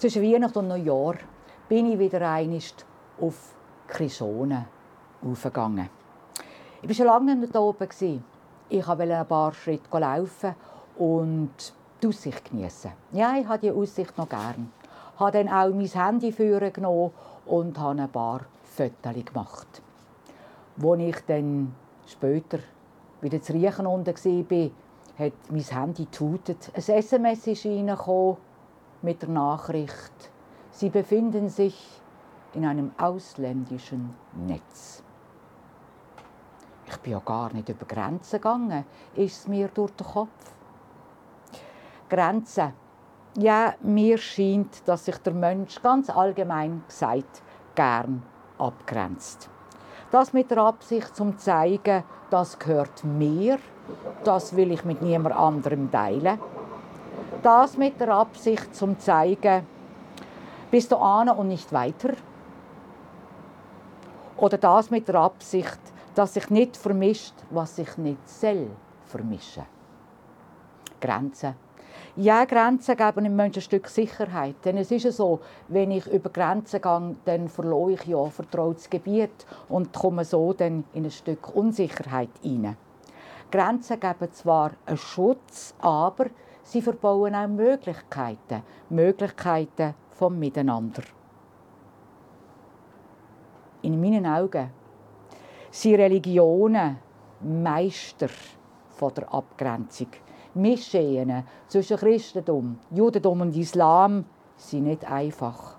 Zwischen Weihnachten und Neujahr bin ich wieder einst auf Krishone aufgegangen. Ich war schon lange nicht oben. Ich wollte ein paar Schritte laufen und die Aussicht geniessen. Ja, ich habe die Aussicht noch gern. Ich habe dann auch mein Handy genommen und habe ein paar Fotos gemacht. Als ich dann später wieder zu Riechen unten war, hat mein Handy getutet. Ein SMS ist reingekommen mit der Nachricht, Sie befinden sich in einem ausländischen Netz. Ich bin ja gar nicht über Grenzen gegangen, ist es mir durch den Kopf. Grenzen. Ja, mir scheint, dass sich der Mensch ganz allgemein gesagt gern abgrenzt. Das mit der Absicht zum zeigen, das gehört mir, das will ich mit niemand anderem teilen. Das mit der Absicht zum zeigen, bist du an und nicht weiter? Oder das mit der Absicht, dass sich nicht vermischt, was sich nicht soll vermischen. Grenzen. Ja, Grenzen geben dem Menschen ein Stück Sicherheit. Denn es ist ja so, wenn ich über Grenzen gehe, dann verliere ich ja vertrautes Gebiet und komme so dann in ein Stück Unsicherheit hinein. Grenzen geben zwar einen Schutz, aber sie verbauen auch Möglichkeiten. Möglichkeiten vom Miteinander. In meinen Augen sind Religionen Meister von der Abgrenzung. Mischehen zwischen Christentum, Judentum und Islam sind nicht einfach.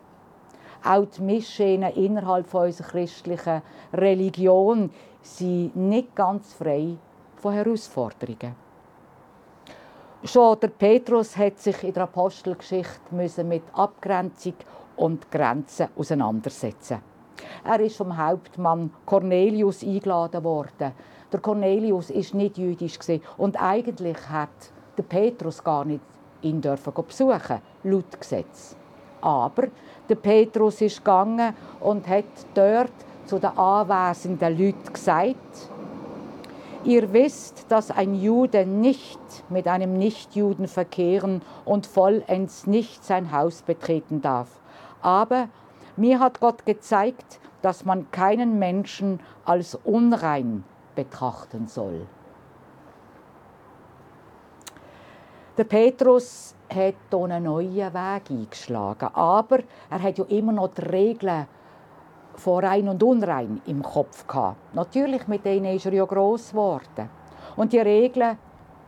Auch die Mischehen innerhalb unserer christlichen Religion sind nicht ganz frei von Herausforderungen. Schon der Petrus hat sich in der Apostelgeschichte mit Abgrenzung und Grenzen auseinandersetzen. Er ist vom Hauptmann Cornelius eingeladen worden. Der Cornelius ist nicht jüdisch und eigentlich hat der Petrus gar nicht ihn dürfen besuchen, laut Gesetz. Aber der Petrus ist gegangen und hat dort zu den anwesenden Leuten gesagt, Ihr wisst, dass ein Jude nicht mit einem Nichtjuden verkehren und vollends nicht sein Haus betreten darf. Aber mir hat Gott gezeigt, dass man keinen Menschen als unrein betrachten soll. Der Petrus hat hier einen neuen Weg eingeschlagen, aber er hat ja immer noch die Regeln von rein und unrein im Kopf gehabt. Natürlich, mit denen ist er ja gross geworden. Und die Regeln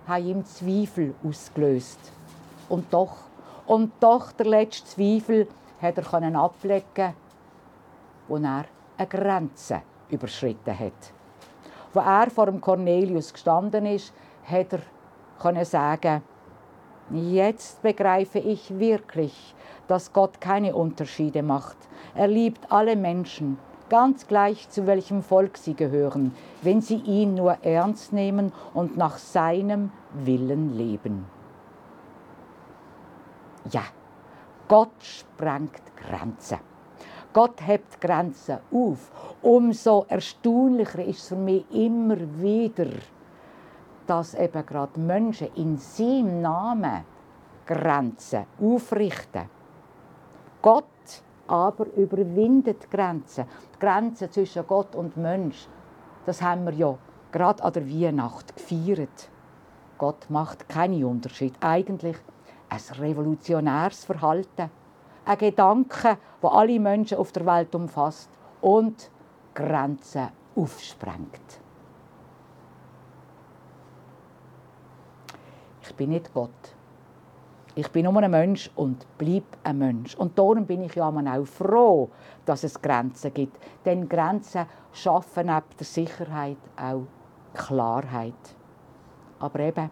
haben ihm Zweifel ausgelöst. Und doch, und doch der letzte Zweifel hat er können ablegen, wo er eine Grenze überschritten hat. Wo er vor dem Cornelius gestanden ist, hat er können sagen: Jetzt begreife ich wirklich, dass Gott keine Unterschiede macht er liebt alle Menschen, ganz gleich zu welchem Volk sie gehören, wenn sie ihn nur ernst nehmen und nach seinem Willen leben. Ja, Gott sprengt Grenzen. Gott hebt Grenzen auf. Umso erstaunlicher ist es für mich immer wieder, dass eben gerade Menschen in seinem Namen Grenzen aufrichten. Gott aber überwindet Grenzen. Die Grenze zwischen Gott und Mensch, das haben wir ja gerade an der Weihnacht gefeiert. Gott macht keinen Unterschied. Eigentlich ein revolutionäres Verhalten. Ein Gedanke, der alle Menschen auf der Welt umfasst und Grenzen aufsprengt. Ich bin nicht Gott. Ich bin nur ein Mensch und bleibe ein Mensch. Und darum bin ich ja auch froh, dass es Grenzen gibt. Denn Grenzen schaffen neben der Sicherheit auch Klarheit. Aber eben,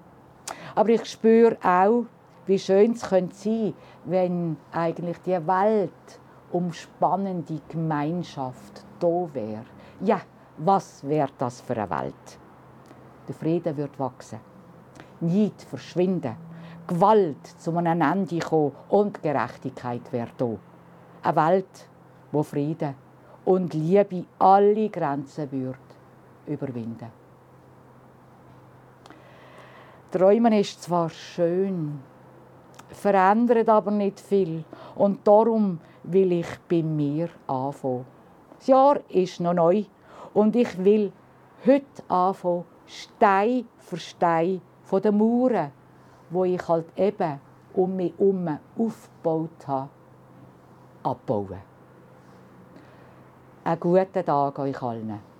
aber ich spüre auch, wie schön es sein könnte, wenn eigentlich die Welt umspannende Gemeinschaft da wäre. Ja, was wäre das für eine Welt? Der Frieden wird wachsen, Neid verschwinden Gewalt zu einem Ende kommen und Gerechtigkeit wäre da. Eine Welt, wo Frieden und Liebe alle Grenzen wird überwinden. Träumen ist zwar schön, verändert aber nicht viel. Und darum will ich bei mir anfangen. Das Jahr ist noch neu und ich will heute anfangen, Stein für Stein von den Mauern, wo ich halt eben um mich herum aufgebaut habe, abbauen. Einen guten Tag euch allen.